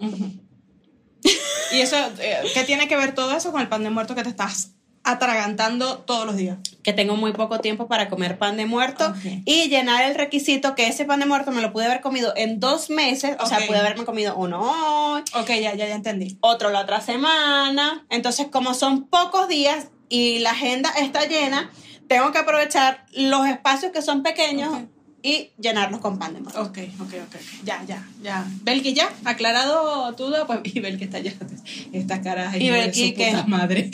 ¿Y eso, eh, qué tiene que ver todo eso con el pan de muerto que te estás atragantando todos los días? que tengo muy poco tiempo para comer pan de muerto Ok. y llenar el requisito que ese pan de muerto me lo pude haber comido en dos meses, o sea, Ok. pude haberme comido uno hoy, Ok, ya, ya, ya entendí. otro la otra semana, entonces como son pocos días y la agenda está llena, tengo que aprovechar los espacios que son pequeños Ok. y llenarlos con pan de muerto. Ok, ok, ok. Ya, ya, ya. Belki ya, aclarado tu duda, pues, y Belki está ya. Esta cara Y Belki, ¿qué? puta madre.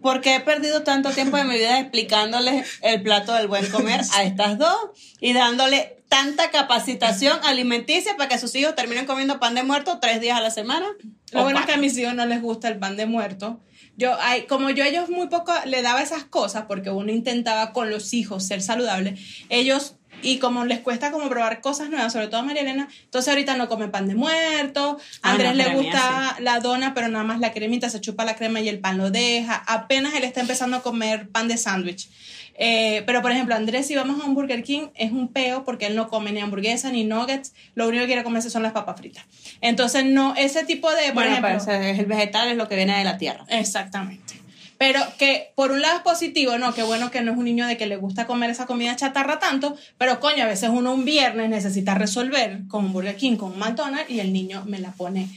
Porque he perdido tanto tiempo de mi vida explicándoles el plato del buen comer a estas dos y dándole tanta capacitación alimenticia para que sus hijos terminen comiendo pan de muerto tres días a la semana. Lo bueno es que a mis hijos no les gusta el pan de muerto. Yo, ay, como yo a ellos muy poco le daba esas cosas, porque uno intentaba con los hijos ser saludable, ellos, y como les cuesta como probar cosas nuevas, sobre todo a María Elena, entonces ahorita no come pan de muerto, a Ah, Andrés no, le a mí gusta la dona, pero nada más la cremita, se chupa la crema y el pan lo deja, apenas él está empezando a comer pan de sándwich. Eh, pero, por ejemplo, Andrés, si vamos a un Burger King, es un peo porque él no come ni hamburguesa ni nuggets. Lo único que quiere comerse son las papas fritas. Entonces, no, ese tipo de. Por Bueno, ejemplo, pero ese es el vegetal es lo que viene de la tierra. Exactamente. Pero que por un lado es positivo, ¿no? Qué bueno que no es un niño de que le gusta comer esa comida chatarra tanto, pero coño, a veces uno un viernes necesita resolver con un Burger King, con un McDonald's y el niño me la pone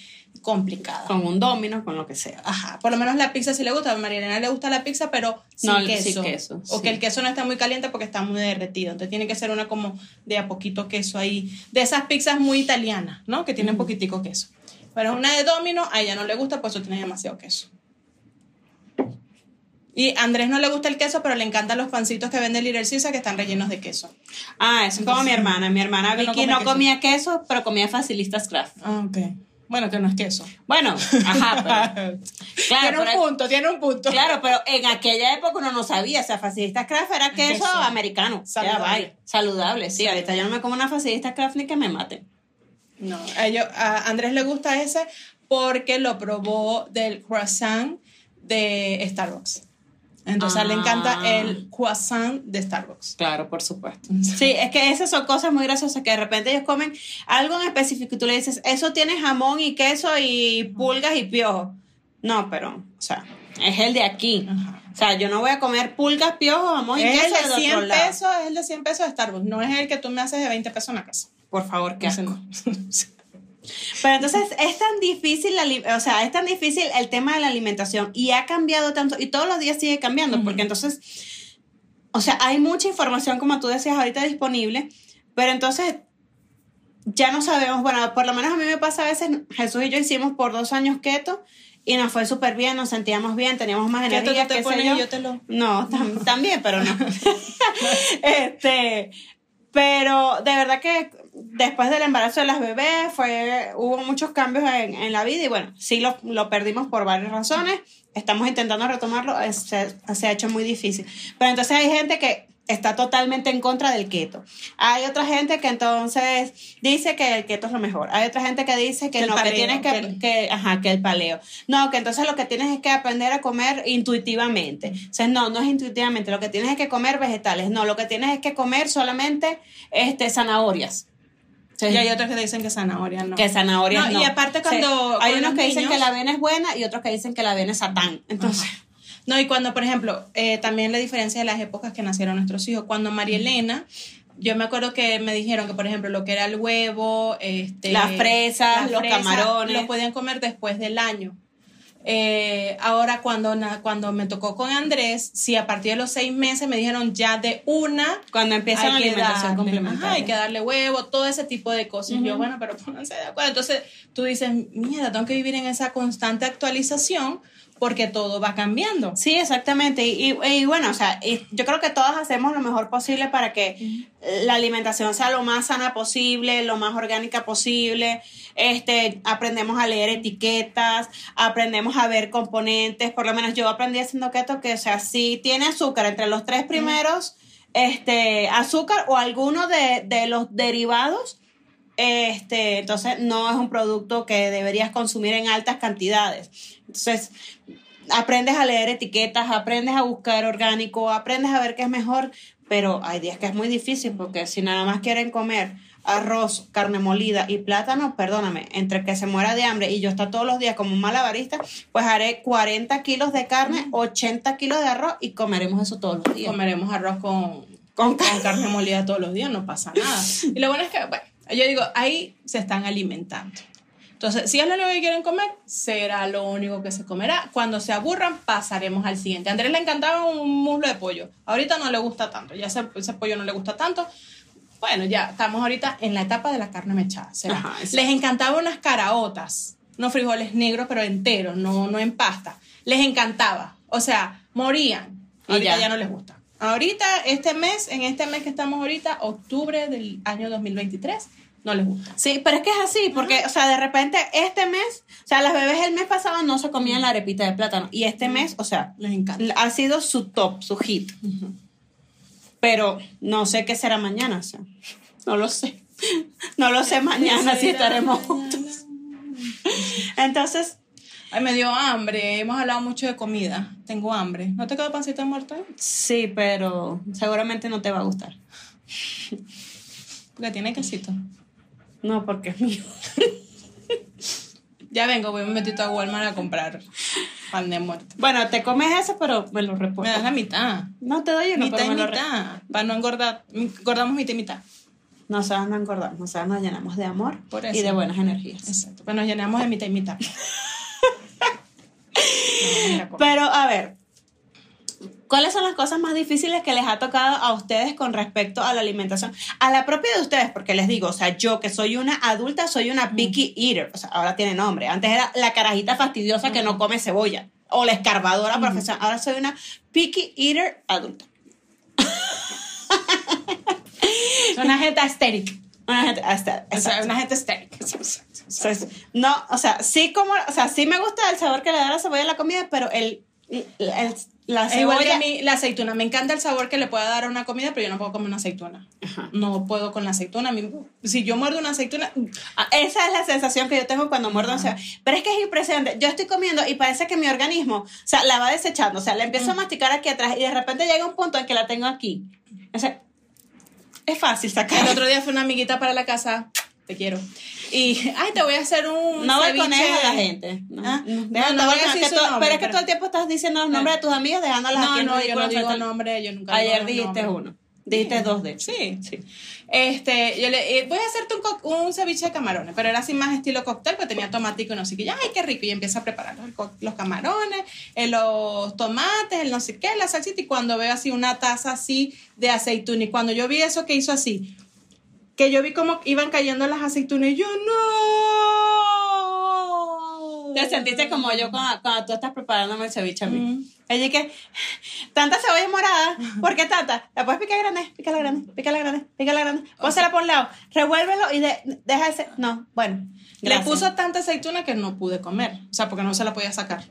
complicada. Con un domino, con lo que sea. Ajá, por lo menos la pizza sí le gusta. A María Elena le gusta la pizza, pero sin No, queso. sin queso, O sí. que el queso no está muy caliente porque está muy derretido. Entonces tiene que ser una como de a poquito queso ahí. De esas pizzas muy italianas, ¿no? Que tienen poquitico queso. Pero una de Domino, a ella no le gusta, pues eso tiene demasiado queso. Y a Andrés no le gusta el queso, pero le encantan los pancitos que vende Little Caesar que están rellenos de queso. Ah, eso es como mi hermana. Mi hermana no Vicky no queso. comía queso, pero comía facilistas craft. Ah, ok. Bueno, que no es queso. Bueno, ajá, pero, claro, tiene un pero- punto, tiene un punto. claro, pero en aquella época uno no sabía, o sea, facilistas craft era queso, Queso. americano. Saludable. Ya. Saludable, sí. Ahorita yo no me como una facilistas craft ni que me maten. No, a, ellos- a Andrés le gusta ese porque lo probó del croissant de Starbucks. Entonces a él le encanta Ah. el croissant de Starbucks. Claro, por supuesto. Sí, es que esas son cosas muy graciosas que de repente ellos comen algo en específico y tú le dices, eso tiene jamón y queso y pulgas y piojos. No, pero, o sea, es el de aquí. Ajá. O sea, yo no voy a comer pulgas, piojos, jamón y Es el queso de de 100 otro lado. pesos, es el de 100 pesos de Starbucks. No es el que tú me haces de 20 pesos en la casa. Por favor, qué asco. no. Pero entonces es tan difícil, la o sea, es tan difícil el tema de la alimentación y ha cambiado tanto y todos los días sigue cambiando, Ujú. porque entonces, o sea, hay mucha información, como tú decías ahorita, disponible, pero entonces ya no sabemos, bueno, por lo menos a mí me pasa a veces, Jesús y yo hicimos por dos años keto y nos fue súper bien, nos sentíamos bien, teníamos más ¿Qué tú energía, te qué sé pones yo. y yo te lo... No, tam- también, pero no. este, pero de verdad que después del embarazo de las bebés fue, hubo muchos cambios en, en la vida y bueno, sí lo, lo perdimos por varias razones. Estamos intentando retomarlo, es- se, se ha hecho muy difícil. Pero entonces hay gente que está totalmente en contra del keto. Hay otra gente que entonces dice que el keto es lo mejor. Hay otra gente que dice que, Que no, paleo, que tienes que, que el- que, ajá, que el paleo. No, que entonces lo que tienes es que aprender a comer intuitivamente. O sea, no, no es intuitivamente. Lo que tienes es que comer vegetales. No, lo que tienes es que comer solamente este, zanahorias. Sea, Y hay otros que dicen que zanahoria no. que zanahorias No, no. y aparte cuando- hay unos que dicen que la avena es buena y otros que dicen que la avena es satán. Entonces, No, y cuando, por ejemplo, eh, también la diferencia de las épocas que nacieron nuestros hijos. Cuando María Elena, yo me acuerdo que me dijeron que, por ejemplo, lo que era el huevo, este, Las fresas, los camarones. lo podían comer después del año. Eh, ahora, cuando, cuando me tocó con Andrés, si a partir de los seis meses me dijeron ya de una, cuando empieza la alimentación darle, complementaria. ajá, hay que darle huevo, todo ese tipo de cosas. Yo, bueno, pero pónganse de acuerdo. Entonces tú dices, mierda, tengo que vivir en esa constante actualización porque todo va cambiando. Sí, exactamente. Y, y- y bueno, o sea, y yo creo que todos hacemos lo mejor posible para que la alimentación sea lo más sana posible, lo más orgánica posible. Este, aprendemos a leer etiquetas, aprendemos a ver componentes. Por lo menos yo aprendí haciendo keto que, o sea, si tiene azúcar entre los tres primeros, este, azúcar o alguno de, de los derivados, este, entonces no es un producto que deberías consumir en altas cantidades. Entonces, aprendes a leer etiquetas, aprendes a buscar orgánico, aprendes a ver qué es mejor, pero hay días que es muy difícil porque si nada más quieren comer arroz, carne molida y plátano, perdóname, entre que se muera de hambre y yo está todos los días como un malabarista, pues haré 40 kilos de carne, 80 kilos de arroz y comeremos eso todos los días. Comeremos arroz con, Con con carne molida todos los días, no pasa nada. Y lo bueno es que, bueno, yo digo, ahí se están alimentando. Entonces, si es lo único que quieren comer, será lo único que se comerá. Cuando se aburran, pasaremos al siguiente. A Andrés le encantaba un muslo de pollo. Ahorita no le gusta tanto. Ya ese, ese pollo no le gusta tanto. Bueno, ya estamos ahorita en la etapa de la carne mechada. ¿será? Ajá, exacto. Les encantaba unas caraotas. Unos frijoles negros, pero enteros, no, no en pasta. Les encantaba. O sea, morían. Y Ahorita ya. ya no les gusta. Ahorita, este mes, en este mes que estamos ahorita, octubre del año 2023, no les gusta. Sí, pero es que es así, porque, o sea, de repente este mes, o sea, las bebés el mes pasado no se comían la arepita de plátano y este mes, o sea, Les encanta. ha sido su top, su hit. Pero no sé qué será mañana, o sea, no lo sé. No lo sé mañana si estaremos juntos. Entonces, Ay, me dio hambre. Hemos hablado mucho de comida. Tengo hambre. ¿No te quedó pancito de muerto? Sí, pero seguramente no te va a gustar. Porque tiene quesito. No, porque es mío. Ya vengo, voy un momentito a Walmart a comprar pan de muerto. Bueno, te comes eso, pero me lo Me reporto. das la mitad. No te doy uno, mitad pero y me lo mitad. Para no engordar. Engordamos mitad y mitad. Nosotros no engordamos, nosotros nos llenamos de amor y de buenas energías. Exacto. Pues nos llenamos de mitad y mitad. Pero, a ver, ¿cuáles son las cosas más difíciles que les ha tocado a ustedes con respecto a la alimentación? A la propia de ustedes, porque les digo, o sea, yo que soy una adulta, soy una picky eater, o sea, ahora tiene nombre. Antes era la carajita fastidiosa que no come cebolla, o la escarbadora profesional. Ahora soy una picky eater adulta. Es una gente estérica. Una gente, hasta, O sea, una gente estérica. No, o sea, sí como, o sea, sí me gusta el sabor que le da la cebolla a la comida, pero el, el- la Es igual que cebolla a mí la aceituna. Me encanta el sabor que le pueda dar a una comida, pero yo no puedo comer una aceituna. Ajá. No puedo con la aceituna. Mí- si yo muerdo una aceituna, Ah, Esa es la sensación que yo tengo cuando muerdo o sea, Pero es que es impresionante. Yo estoy comiendo y parece que mi organismo, o sea, la va desechando. O sea, la empiezo a masticar aquí atrás y de repente llega un punto en que la tengo aquí. O sea, es fácil sacar. el otro día fue una amiguita para la casa. Te quiero. Y, ay, te voy a hacer un. No ceviche. balconees a la gente. No, Ah, no, no, deja- no no voy a decir que tú- nombre, Pero es que pero- todo el tiempo estás diciendo los nombres de tus amigas, dejándolas No, aquí en no, yo no digo nombre, yo nunca Ayer dijiste uno. Dijiste dos de hecho. Sí. Sí. Este, yo le eh, voy a hacerte un, un ceviche de camarones, pero era así más estilo cóctel, pues tenía tomatico y no sé qué. Y, Ay, qué rico. Y empieza a preparar los, los camarones, eh, los tomates, el no sé qué, la salsita. Y cuando veo así una taza así de aceituna, y cuando yo vi eso que hizo así, que yo vi cómo iban cayendo las aceitunas, y yo, no. Te sentiste como yo cuando, cuando tú estás preparándome el ceviche a mí. Mm. Ella que tanta cebolla morada, ¿por qué tanta? La puedes picar grande, pícala grande, pícala grande, pícala grande. Pónsela por un lado, revuélvelo y de- deja ese. No, bueno. Le gracias. puso tanta aceituna que no pude comer. O sea, porque no se la podía sacar.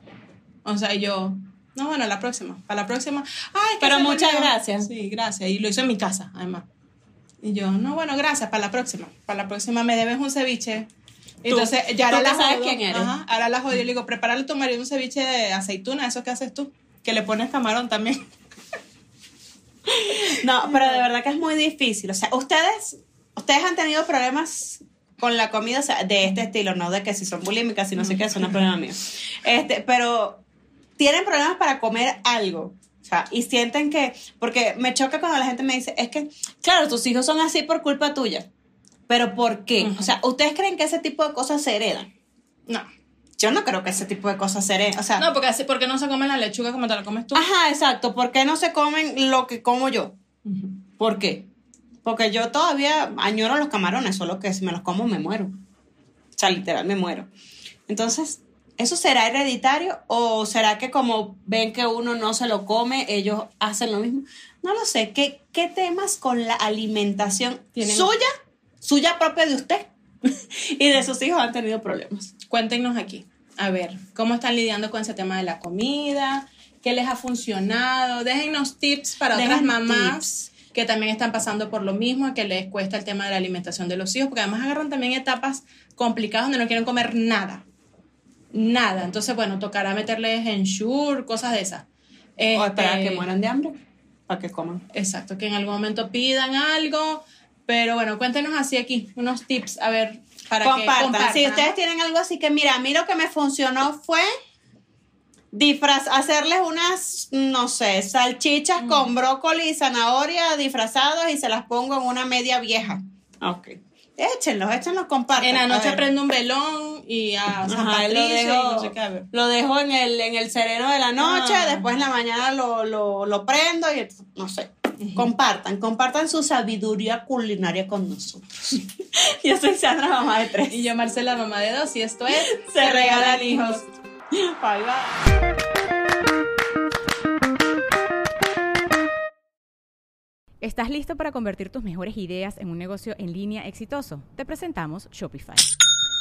O sea, y yo, no, bueno, la próxima. Para la próxima. Ay, Pero muchas olvidó". gracias. Sí, gracias. Y lo hizo en mi casa, además. Y yo, no, bueno, gracias. Para la próxima. Para la próxima me debes un ceviche. Entonces, ya ahora la sabes quién eres. Ajá, ahora la jodí. Y le digo, prepárale a tu marido un ceviche de aceituna. ¿Eso que haces tú? Que le pones camarón también. No, pero de verdad que es muy difícil. O sea, ustedes, ustedes han tenido problemas con la comida o sea, de este estilo, no de que si son bulímicas, si no sé qué, eso no es problema mío. Este, pero tienen problemas para comer algo. O sea, y sienten que, porque me choca cuando la gente me dice, es que, claro, tus hijos son así por culpa tuya. Pero ¿por qué? O sea, ¿ustedes creen que ese tipo de cosas se heredan? No. Yo no creo que ese tipo de cosas se hereden. O sea, No, porque así, porque no se come la lechuga como te la comes tú. ajá, exacto. ¿Por qué no se comen lo que como yo? ¿Por qué? Porque yo todavía añoro los camarones, solo que si me los como me muero. O sea, literal me muero. Entonces, ¿eso será hereditario o será que como ven que uno no se lo come, ellos hacen lo mismo? No lo sé. ¿Qué, qué temas con la alimentación Tienen- suya, suya propia de usted y de sus hijos han tenido problemas? Cuéntenos aquí. A ver, ¿cómo están lidiando con ese tema de la comida? ¿Qué les ha funcionado? Déjennos tips para otras mamás que también están pasando por lo mismo, que les cuesta el tema de la alimentación de los hijos, porque además agarran también etapas complicadas donde no quieren comer nada. Nada. Entonces, bueno, tocará meterles ensure, cosas de esas. O esperar a Este, que mueran de hambre para que coman. Exacto, que en algún momento pidan algo. Pero bueno, cuéntenos así aquí, unos tips, a ver, para compartan. que compartan. Si ustedes tienen algo así que, mira, a mí lo que me funcionó fue disfraz, hacerles unas, no sé, salchichas Mm. con brócoli y zanahoria disfrazados y se las pongo en una media vieja. Ok. Échenlos, échenlos, compartan. En la noche prendo un velón y a San Ajá, Patricio lo dejo, no sé qué, lo dejo en el, en el sereno de la noche, Ah. después en la mañana lo, lo, lo prendo y no sé. Compartan, compartan su sabiduría culinaria con nosotros. Yo soy Sandra, mamá de tres. Y yo, Marcela, mamá de dos, y esto es Se regalan hijos. Bye bye. ¿Estás listo para convertir tus mejores ideas en un negocio en línea exitoso? Te presentamos Shopify.